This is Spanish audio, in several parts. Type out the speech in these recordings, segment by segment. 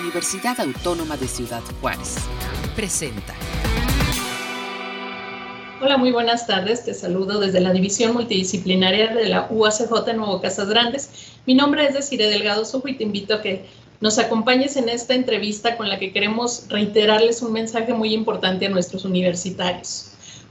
Universidad Autónoma de Ciudad Juárez. Presenta. Hola, muy buenas tardes. Te saludo desde la División Multidisciplinaria de la UACJ Nuevo Casas Grandes. Mi nombre es Desiree Delgado Sujo y te invito a que nos acompañes en esta entrevista con la que queremos reiterarles un mensaje muy importante a nuestros universitarios.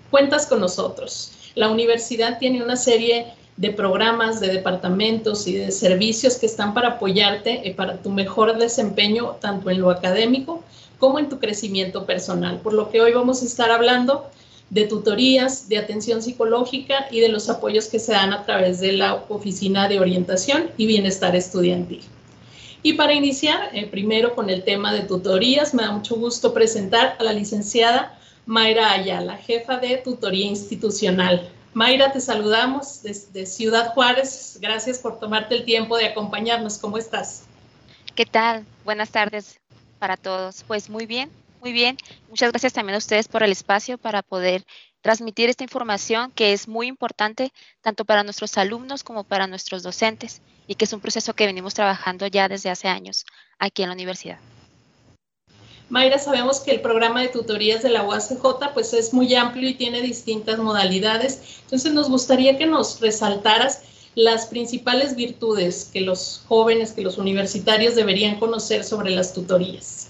Cuentas con nosotros. La universidad tiene una serie de programas, de departamentos y de servicios que están para apoyarte eh, para tu mejor desempeño, tanto en lo académico como en tu crecimiento personal. Por lo que hoy vamos a estar hablando de tutorías, de atención psicológica y de los apoyos que se dan a través de la Oficina de Orientación y Bienestar Estudiantil. Y para iniciar, eh, primero con el tema de tutorías, me da mucho gusto presentar a la licenciada Mayra Ayala, jefa de tutoría institucional. Mayra, te saludamos desde Ciudad Juárez. Gracias por tomarte el tiempo de acompañarnos. ¿Cómo estás? ¿Qué tal? Buenas tardes para todos. Pues muy bien, muy bien. Muchas gracias también a ustedes por el espacio para poder transmitir esta información que es muy importante tanto para nuestros alumnos como para nuestros docentes y que es un proceso que venimos trabajando ya desde hace años aquí en la universidad. Mayra, sabemos que el programa de tutorías de la UACJ pues es muy amplio y tiene distintas modalidades. Entonces nos gustaría que nos resaltaras las principales virtudes que los jóvenes, que los universitarios deberían conocer sobre las tutorías.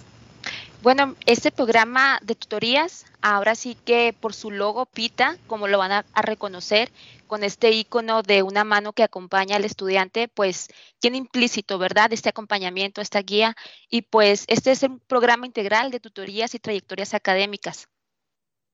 Bueno, este programa de tutorías, ahora sí que por su logo PITA, como lo van a, reconocer, con este icono de una mano que acompaña al estudiante, pues tiene implícito, ¿verdad? Este acompañamiento, esta guía, y pues este es un programa integral de tutorías y trayectorias académicas.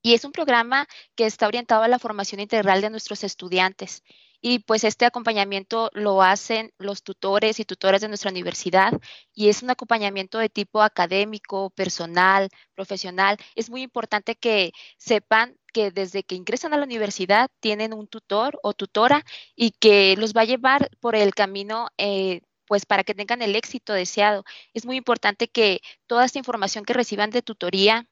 Y es un programa que está orientado a la formación integral de nuestros estudiantes y pues este acompañamiento lo hacen los tutores y tutoras de nuestra universidad y es un acompañamiento de tipo académico, personal, profesional. Es muy importante que sepan que desde que ingresan a la universidad tienen un tutor o tutora y que los va a llevar por el camino eh, pues para que tengan el éxito deseado. Es muy importante que toda esta información que reciban de tutoría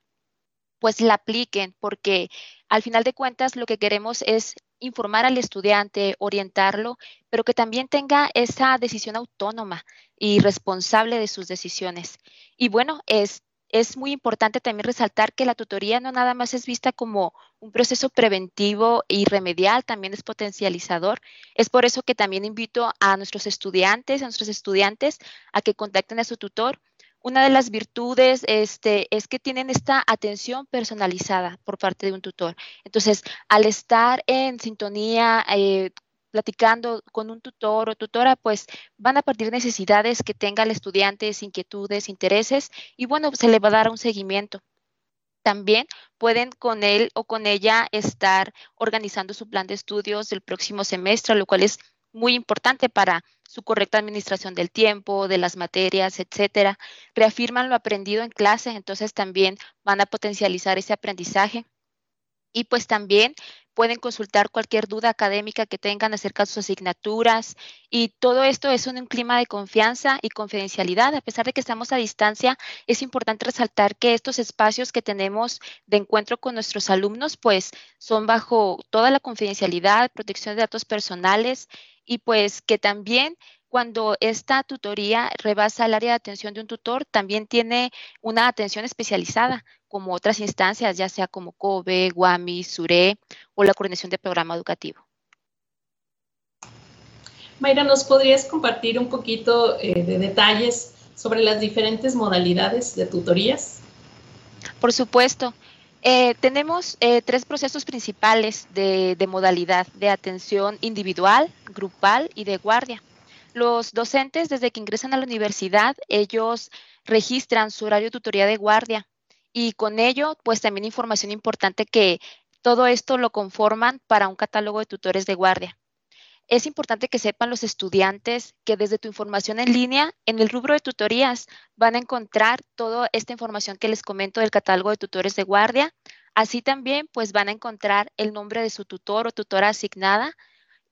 pues la apliquen porque al final de cuentas lo que queremos es informar al estudiante, orientarlo, pero que también tenga esa decisión autónoma y responsable de sus decisiones. Y bueno, es, es muy importante también resaltar que la tutoría no nada más es vista como un proceso preventivo y remedial, también es potencializador. Es por eso que también invito a nuestros estudiantes, a nuestros estudiantes, a que contacten a su tutor una de las virtudes este, es que tienen esta atención personalizada por parte de un tutor. Entonces, al estar en sintonía, eh, platicando con un tutor o tutora, pues van a partir necesidades que tenga el estudiante, inquietudes, intereses, y bueno, se le va a dar un seguimiento. También pueden con él o con ella estar organizando su plan de estudios del próximo semestre, lo cual es muy importante para su correcta administración del tiempo, de las materias, etcétera. Reafirman lo aprendido en clase, entonces también van a potencializar ese aprendizaje. Y pues también pueden consultar cualquier duda académica que tengan acerca de sus asignaturas y todo esto es un clima de confianza y confidencialidad. A pesar de que estamos a distancia, es importante resaltar que estos espacios que tenemos de encuentro con nuestros alumnos, pues son bajo toda la confidencialidad, protección de datos personales y pues que también cuando esta tutoría rebasa el área de atención de un tutor, también tiene una atención especializada, como otras instancias, ya sea como COBE, GUAMI, SURE o la coordinación de programa educativo. Mayra, ¿nos podrías compartir un poquito eh, de detalles sobre las diferentes modalidades de tutorías? Por supuesto. Eh, tenemos eh, tres procesos principales de, modalidad de atención individual, grupal y de guardia. Los docentes, desde que ingresan a la universidad, ellos registran su horario de tutoría de guardia y con ello, pues también información importante que todo esto lo conforman para un catálogo de tutores de guardia. Es importante que sepan los estudiantes que desde tu información en línea, en el rubro de tutorías, van a encontrar toda esta información que les comento del catálogo de tutores de guardia. Así también, pues van a encontrar el nombre de su tutor o tutora asignada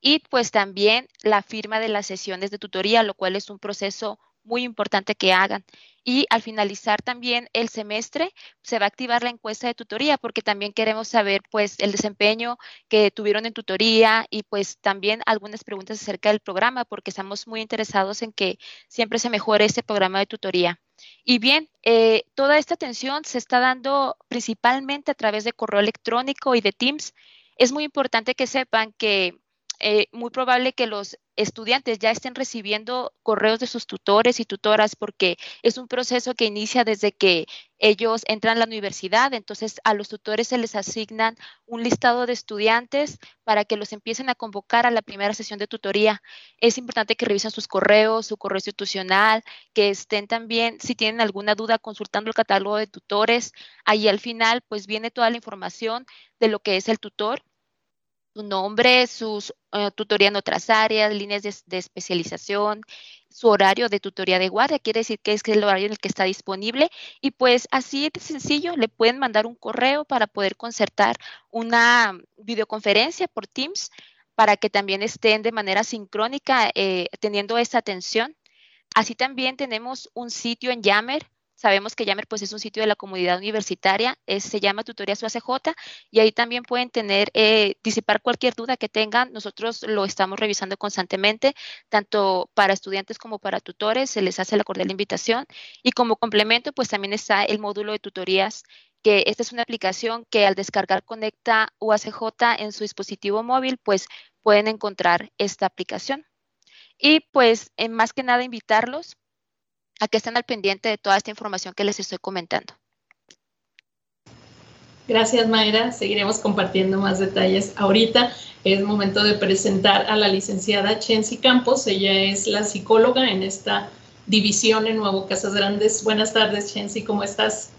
y pues también la firma de las sesiones de tutoría, lo cual es un proceso muy importante que hagan. Y al finalizar también el semestre, se va a activar la encuesta de tutoría porque también queremos saber pues el desempeño que tuvieron en tutoría y pues también algunas preguntas acerca del programa porque estamos muy interesados en que siempre se mejore este programa de tutoría. Y bien, eh, toda esta atención se está dando principalmente a través de correo electrónico y de Teams. Es muy importante que sepan que eh, muy probable que los estudiantes ya estén recibiendo correos de sus tutores y tutoras porque es un proceso que inicia desde que ellos entran a la universidad. Entonces a los tutores se les asignan un listado de estudiantes para que los empiecen a convocar a la primera sesión de tutoría. Es importante que revisen sus correos, su correo institucional, que estén también, si tienen alguna duda, consultando el catálogo de tutores. Ahí al final pues viene toda la información de lo que es el tutor su nombre, sus uh, tutoría en otras áreas, líneas de, especialización, su horario de tutoría de guardia, quiere decir que es el horario en el que está disponible y pues así de sencillo le pueden mandar un correo para poder concertar una videoconferencia por Teams para que también estén de manera sincrónica eh, teniendo esa atención. Así también tenemos un sitio en Yammer Sabemos que Yammer pues, es un sitio de la comunidad universitaria, se llama Tutorías UACJ y ahí también pueden tener, eh, disipar cualquier duda que tengan. Nosotros lo estamos revisando constantemente, tanto para estudiantes como para tutores, se les hace la cordial invitación. Y como complemento, pues también está el módulo de tutorías que esta es una aplicación que al descargar Conecta UACJ en su dispositivo móvil, pues pueden encontrar esta aplicación. Y pues, más que nada, invitarlos a que estén al pendiente de toda esta información que les estoy comentando. Gracias, Mayra. Seguiremos compartiendo más detalles. Ahorita es momento de presentar a la licenciada Chensi Campos. Ella es la psicóloga en esta división en Nuevo Casas Grandes. Buenas tardes, Chensi, ¿cómo estás?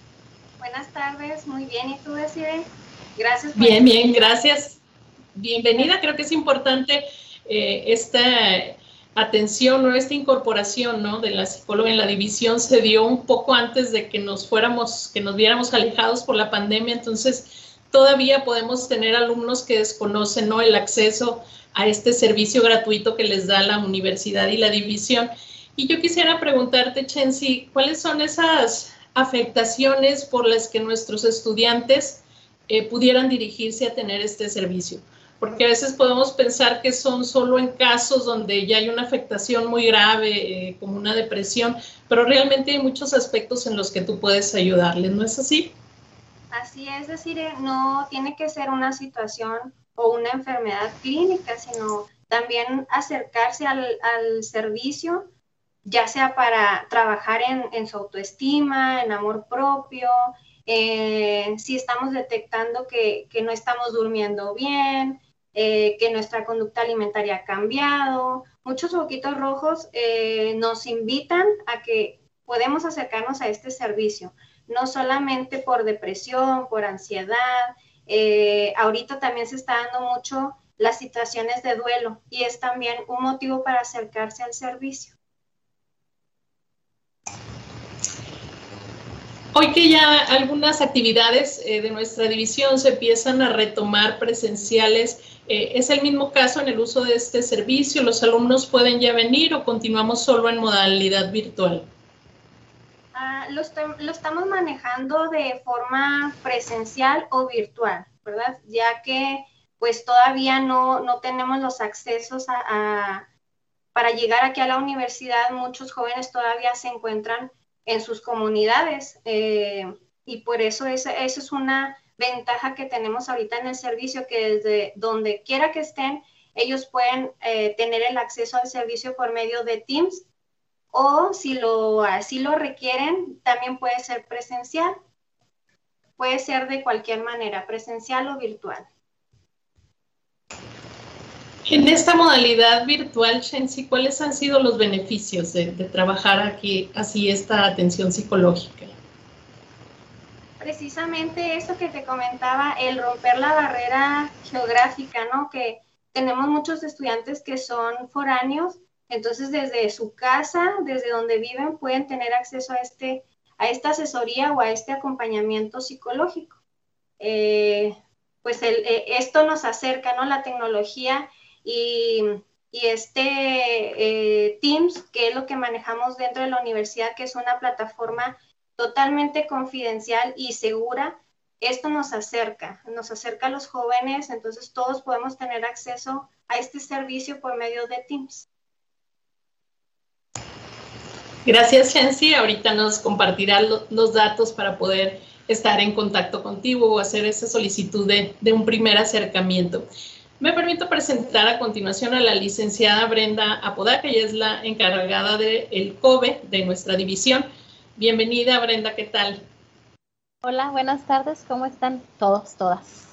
Buenas tardes, muy bien. ¿Y tú, Desiree? Gracias. Por bien, bien, gracias. Bienvenida. Creo que es importante eh, esta atención o esta incorporación ¿no? de la psicóloga en la división se dio un poco antes de que nos fuéramos, que nos viéramos alejados por la pandemia, entonces todavía podemos tener alumnos que desconocen ¿no? el acceso a este servicio gratuito que les da la universidad y la división. Y yo quisiera preguntarte, Chensi, ¿cuáles son esas afectaciones por las que nuestros estudiantes eh, pudieran dirigirse a tener este servicio? Porque a veces podemos pensar que son solo en casos donde ya hay una afectación muy grave, eh, como una depresión, pero realmente hay muchos aspectos en los que tú puedes ayudarles, ¿no es así? Así es, decir, no tiene que ser una situación o una enfermedad clínica, sino también acercarse al, servicio, ya sea para trabajar en, su autoestima, en amor propio, eh, si estamos detectando que, no estamos durmiendo bien, eh, que nuestra conducta alimentaria ha cambiado. Muchos foquitos rojos eh, nos invitan a que podemos acercarnos a este servicio, no solamente por depresión, por ansiedad. Eh, ahorita también se está dando mucho las situaciones de duelo y es también un motivo para acercarse al servicio. Hoy que ya algunas actividades de nuestra división se empiezan a retomar presenciales, eh, ¿Es el mismo caso en el uso de este servicio? ¿Los alumnos pueden ya venir o continuamos solo en modalidad virtual? Ah, lo, estamos manejando de forma presencial o virtual, ¿verdad? Ya que pues todavía no, no tenemos los accesos a, para llegar aquí a la universidad, muchos jóvenes todavía se encuentran en sus comunidades eh, y por eso eso es una ventaja que tenemos ahorita en el servicio, que desde donde quiera que estén, ellos pueden eh, tener el acceso al servicio por medio de Teams o si lo, así lo requieren, también puede ser presencial. Puede ser de cualquier manera, presencial o virtual. En esta modalidad virtual, Shensi, ¿cuáles han sido los beneficios de, de trabajar aquí así esta atención psicológica? Precisamente eso que te comentaba, el romper la barrera geográfica, ¿no? Que tenemos muchos estudiantes que son foráneos, entonces desde su casa, desde donde viven, pueden tener acceso a, este, a esta asesoría o a este acompañamiento psicológico. Eh, pues eh, esto nos acerca, ¿no? La tecnología y, este eh, Teams, que es lo que manejamos dentro de la universidad, que es una plataforma totalmente confidencial y segura, esto nos acerca, nos acerca a los jóvenes, entonces todos podemos tener acceso a este servicio por medio de Teams. Gracias, Chancy. Ahorita nos compartirá los datos para poder estar en contacto contigo o hacer esa solicitud de, de un primer acercamiento. Me permito presentar a continuación a la licenciada Brenda Apodaca, ella es la encargada del el COBE de nuestra división. Bienvenida, Brenda, ¿qué tal? Hola, buenas tardes, ¿cómo están todos, todas?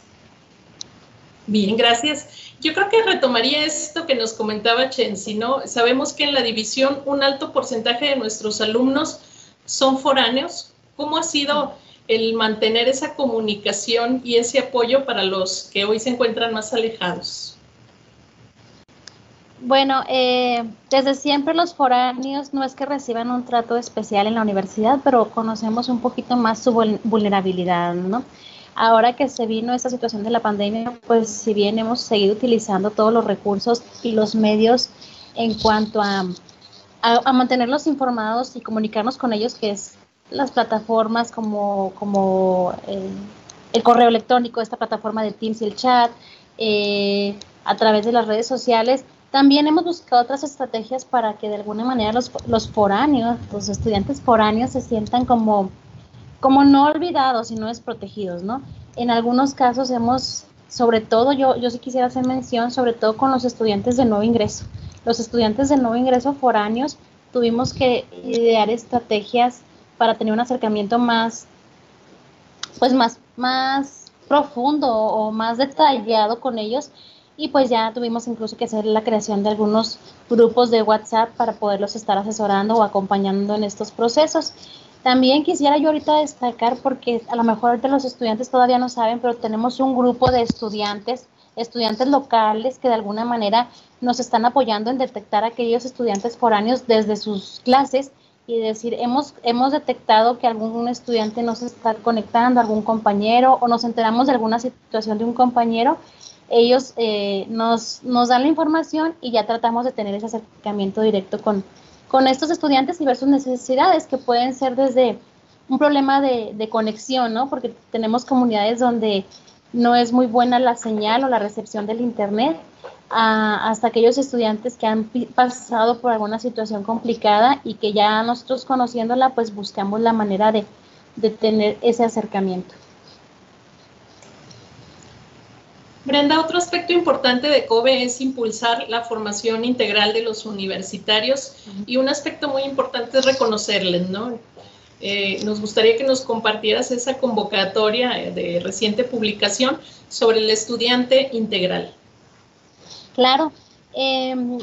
Bien, gracias. Yo creo que retomaría esto que nos comentaba Chensi, ¿no? Sabemos que en la división un alto porcentaje de nuestros alumnos son foráneos. ¿Cómo ha sido el mantener esa comunicación y ese apoyo para los que hoy se encuentran más alejados? Bueno, eh, desde siempre los foráneos no es que reciban un trato especial en la universidad, pero conocemos un poquito más su vulnerabilidad, ¿no? Ahora que se vino esta situación de la pandemia, pues si bien hemos seguido utilizando todos los recursos y los medios en cuanto a, a mantenerlos informados y comunicarnos con ellos, que es las plataformas como, como eh, el correo electrónico, esta plataforma de Teams y el chat, eh, a través de las redes sociales. También hemos buscado otras estrategias para que de alguna manera los, los foráneos, los estudiantes foráneos se sientan como, como no olvidados y no desprotegidos, ¿no? En algunos casos hemos, sobre todo, yo, yo sí quisiera hacer mención, sobre todo con los estudiantes de nuevo ingreso. Los estudiantes de nuevo ingreso foráneos tuvimos que idear estrategias para tener un acercamiento más, pues más, más profundo o más detallado con ellos. Y pues ya tuvimos incluso que hacer la creación de algunos grupos de WhatsApp para poderlos estar asesorando o acompañando en estos procesos. También quisiera yo ahorita destacar, porque a lo mejor ahorita los estudiantes todavía no saben, pero tenemos un grupo de estudiantes, estudiantes locales que de alguna manera nos están apoyando en detectar a aquellos estudiantes foráneos desde sus clases y decir, hemos, hemos detectado que algún estudiante no se está conectando, algún compañero, o nos enteramos de alguna situación de un compañero, ellos eh, nos, nos dan la información y ya tratamos de tener ese acercamiento directo con, con estos estudiantes y ver sus necesidades, que pueden ser desde un problema de, de conexión, ¿no? Porque tenemos comunidades donde no es muy buena la señal o la recepción del Internet, hasta aquellos estudiantes que han pasado por alguna situación complicada y que ya nosotros conociéndola, pues buscamos la manera de, de tener ese acercamiento. Brenda, otro aspecto importante de COBE es impulsar la formación integral de los universitarios y un aspecto muy importante es reconocerles, ¿no? Eh, nos gustaría que nos compartieras esa convocatoria de reciente publicación sobre el estudiante integral. Claro, em,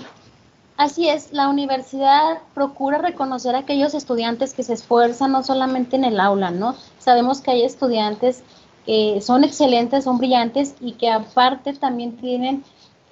así es, la universidad procura reconocer a aquellos estudiantes que se esfuerzan no solamente en el aula, ¿no? Sabemos que hay estudiantes que son excelentes, son brillantes y que aparte también tienen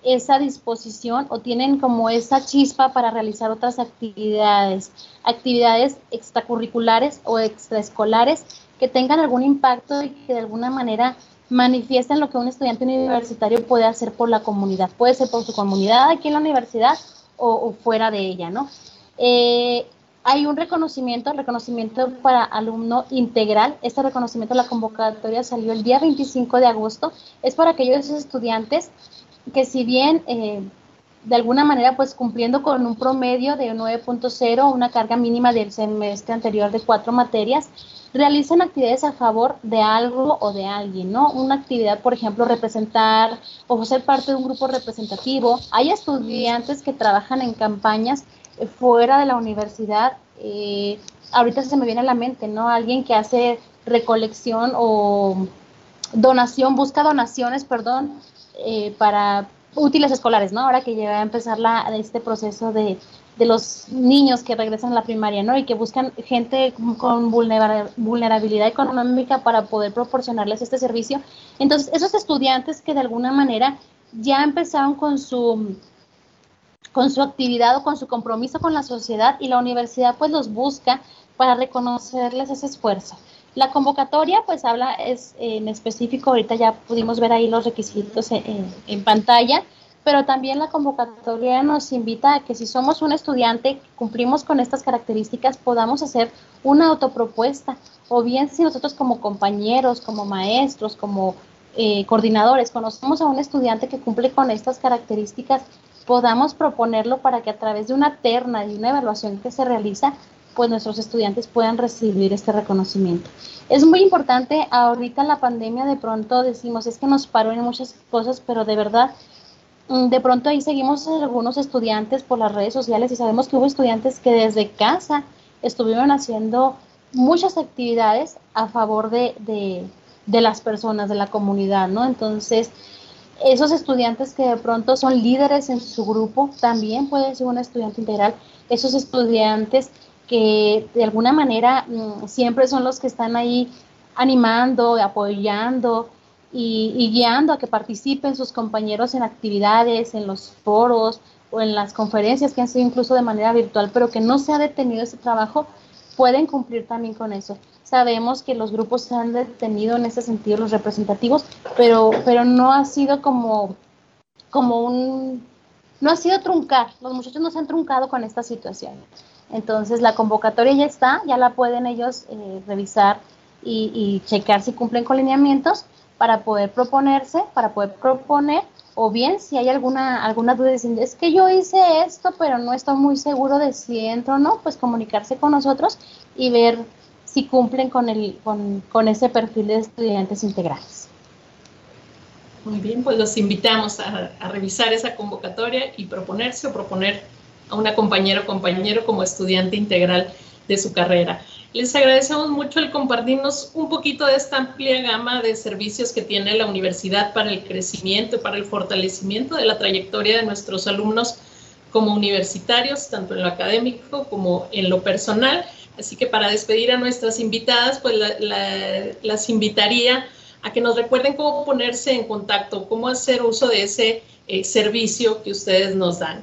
esa disposición o tienen como esa chispa para realizar otras actividades, actividades extracurriculares o extraescolares que tengan algún impacto y que de alguna manera manifiestan lo que un estudiante universitario puede hacer por la comunidad. Puede ser por su comunidad aquí en la universidad o, fuera de ella, ¿no? Eh, hay un reconocimiento, reconocimiento para alumno integral. Este reconocimiento, la convocatoria salió el día 25 de agosto. Es para aquellos estudiantes que si bien eh, de alguna manera pues cumpliendo con un promedio de 9.0, una carga mínima del semestre anterior de cuatro materias, realizan actividades a favor de algo o de alguien, ¿no? Una actividad, por ejemplo, representar o ser parte de un grupo representativo. Hay estudiantes que trabajan en campañas eh, fuera de la universidad. Eh, ahorita se me viene a la mente, ¿no? Alguien que hace recolección o donación, busca donaciones, perdón, eh, para útiles escolares, ¿no? Ahora que llega a empezar la, este proceso de, de los niños que regresan a la primaria, ¿no? Y que buscan gente con vulnerabilidad económica para poder proporcionarles este servicio. Entonces, esos estudiantes que de alguna manera ya empezaron con su con su actividad o con su compromiso con la sociedad y la universidad pues los busca para reconocerles ese esfuerzo. La convocatoria pues habla es en específico, ahorita ya pudimos ver ahí los requisitos en pantalla, pero también la convocatoria nos invita a que si somos un estudiante, cumplimos con estas características, podamos hacer una autopropuesta, o bien si nosotros como compañeros, como maestros, como eh, coordinadores, conocemos a un estudiante que cumple con estas características, podamos proponerlo para que a través de una terna y una evaluación que se realiza, pues nuestros estudiantes puedan recibir este reconocimiento. Es muy importante, ahorita la pandemia de pronto decimos, es que nos paró en muchas cosas, pero de verdad, mm, de pronto ahí seguimos algunos estudiantes por las redes sociales y sabemos que hubo estudiantes que desde casa estuvieron haciendo muchas actividades a favor de, de las personas, de la comunidad, ¿no? Entonces, esos estudiantes que de pronto son líderes en su grupo, también puede ser un estudiante integral, esos estudiantes que de alguna manera mm, siempre son los que están ahí animando, apoyando y, guiando a que participen sus compañeros en actividades, en los foros o en las conferencias que han sido incluso de manera virtual, pero que no se ha detenido ese trabajo, pueden cumplir también con eso. Sabemos que los grupos se han detenido en ese sentido, los representativos, pero, pero no ha sido como, como un, no ha sido truncar, los muchachos no se han truncado con esta situación. Entonces la convocatoria ya está, ya la pueden ellos eh, revisar y, y, checar si cumplen con lineamientos para poder proponerse, para poder proponer, o bien si hay alguna, alguna duda, diciendo, es que yo hice esto, pero no estoy muy seguro de si entro o no, pues comunicarse con nosotros y ver si cumplen con, el, con, con ese perfil de estudiantes integrales. Muy bien, pues los invitamos a, a, revisar esa convocatoria y proponerse o proponer a una compañera o compañero como estudiante integral de su carrera. Les agradecemos mucho el compartirnos un poquito de esta amplia gama de servicios que tiene la universidad para el crecimiento, para el fortalecimiento de la trayectoria de nuestros alumnos como universitarios, tanto en lo académico como en lo personal. Así que para despedir a nuestras invitadas, pues la, la, las invitaría a que nos recuerden cómo ponerse en contacto, cómo hacer uso de ese eh, servicio que ustedes nos dan.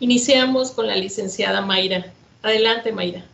Iniciamos con la licenciada Mayra. Adelante, Mayra.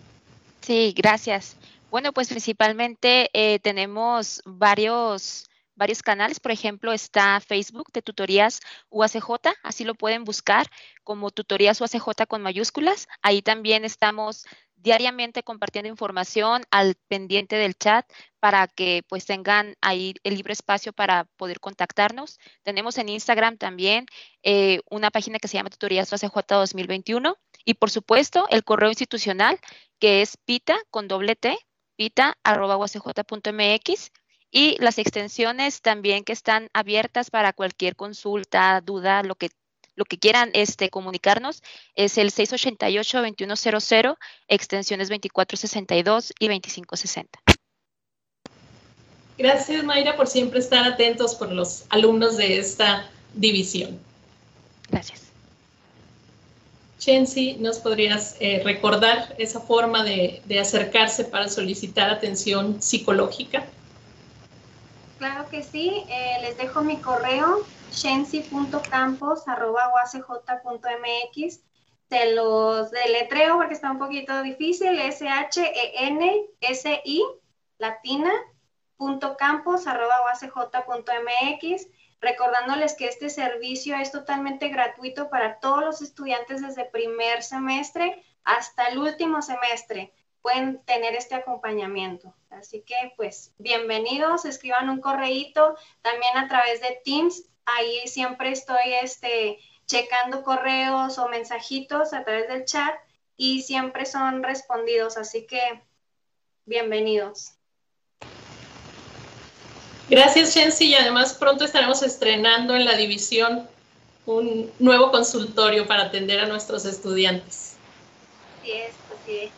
Sí, gracias. Bueno, pues principalmente eh, tenemos varios varios canales, por ejemplo, está Facebook de tutorías UACJ, así lo pueden buscar como tutorías UACJ con mayúsculas. Ahí también estamos diariamente compartiendo información al pendiente del chat para que pues tengan ahí el libre espacio para poder contactarnos. Tenemos en Instagram también eh, una página que se llama Tutorías ACJ 2021 y por supuesto el correo institucional que es pita con doble t, pita arroba mx y las extensiones también que están abiertas para cualquier consulta, duda, lo que lo que quieran este, comunicarnos es el 688-2100, extensiones 2462 y 2560. Gracias, Mayra, por siempre estar atentos por los alumnos de esta división. Gracias. Chensi, ¿nos podrías eh, recordar esa forma de, de acercarse para solicitar atención psicológica? Claro que sí, eh, les dejo mi correo shensi.campos.uacj.mx. Se los deletreo porque está un poquito difícil. S-H-E-N-S-I punto campos recordándoles que este servicio es totalmente gratuito para todos los estudiantes desde primer semestre hasta el último semestre pueden tener este acompañamiento. Así que, pues, bienvenidos, escriban un correíto también a través de Teams. Ahí siempre estoy este, checando correos o mensajitos a través del chat y siempre son respondidos. Así que, bienvenidos. Gracias, Chensi, y además pronto estaremos estrenando en la división un nuevo consultorio para atender a nuestros estudiantes. Así es, así es.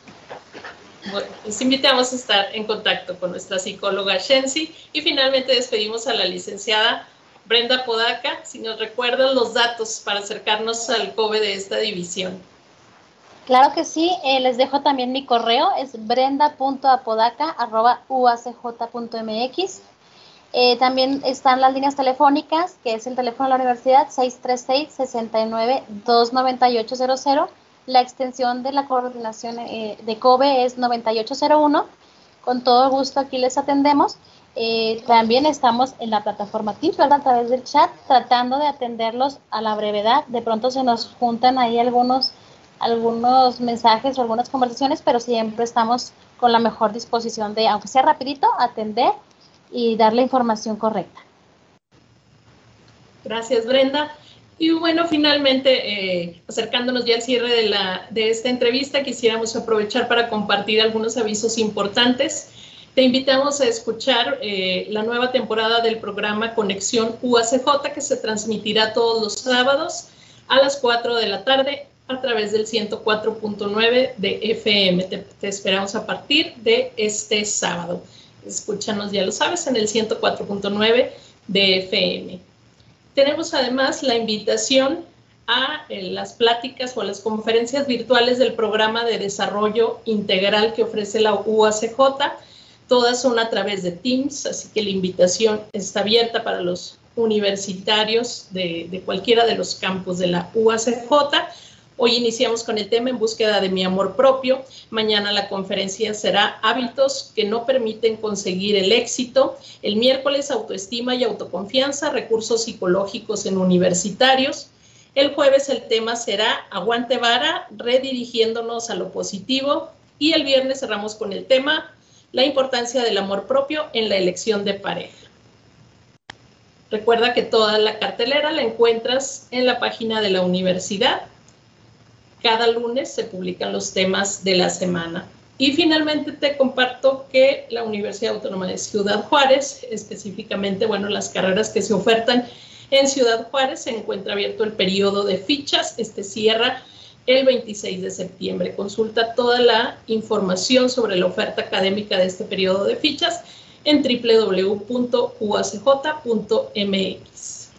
Bueno, les invitamos a estar en contacto con nuestra psicóloga Shensi y finalmente despedimos a la licenciada Brenda Podaca, si nos recuerdan los datos para acercarnos al COBE de esta división. Claro que sí, eh, les dejo también mi correo, es brenda.apodaca.uacj.mx. Eh, también están las líneas telefónicas, que es el teléfono de la universidad 636-69-29800 la extensión de la coordinación eh, de COBE es 9801. Con todo gusto aquí les atendemos. Eh, también estamos en la plataforma Teams, ¿verdad? A través del chat, tratando de atenderlos a la brevedad. De pronto se nos juntan ahí algunos, algunos mensajes o algunas conversaciones, pero siempre estamos con la mejor disposición de, aunque sea rapidito, atender y dar la información correcta. Gracias, Brenda. Y bueno, finalmente, eh, acercándonos ya al cierre de, la, de esta entrevista, quisiéramos aprovechar para compartir algunos avisos importantes. Te invitamos a escuchar eh, la nueva temporada del programa Conexión UACJ que se transmitirá todos los sábados a las 4 de la tarde a través del 104.9 de FM. Te, esperamos a partir de este sábado. Escúchanos, ya lo sabes, en el 104.9 de FM. Tenemos además la invitación a eh, las pláticas o a las conferencias virtuales del programa de desarrollo integral que ofrece la UACJ. Todas son a través de Teams, así que la invitación está abierta para los universitarios de, cualquiera de los campos de la UACJ Hoy iniciamos con el tema en búsqueda de mi amor propio. Mañana la conferencia será hábitos que no permiten conseguir el éxito. El miércoles autoestima y autoconfianza, recursos psicológicos en universitarios. El jueves el tema será aguante vara, redirigiéndonos a lo positivo. Y el viernes cerramos con el tema la importancia del amor propio en la elección de pareja. Recuerda que toda la cartelera la encuentras en la página de la universidad cada lunes se publican los temas de la semana. Y finalmente te comparto que la Universidad Autónoma de Ciudad Juárez, específicamente, bueno, las carreras que se ofertan en Ciudad Juárez, se encuentra abierto el periodo de fichas. Este cierra el 26 de septiembre. Consulta toda la información sobre la oferta académica de este periodo de fichas en www.uacj.mx.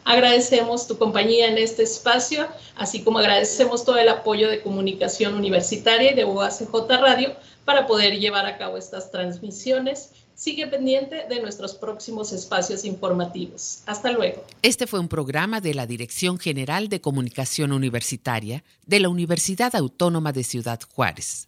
Agradecemos tu compañía en este espacio, así como agradecemos todo el apoyo de comunicación universitaria y de UACJ Radio para poder llevar a cabo estas transmisiones. Sigue pendiente de nuestros próximos espacios informativos. Hasta luego. Este fue un programa de la Dirección General de Comunicación Universitaria de la Universidad Autónoma de Ciudad Juárez.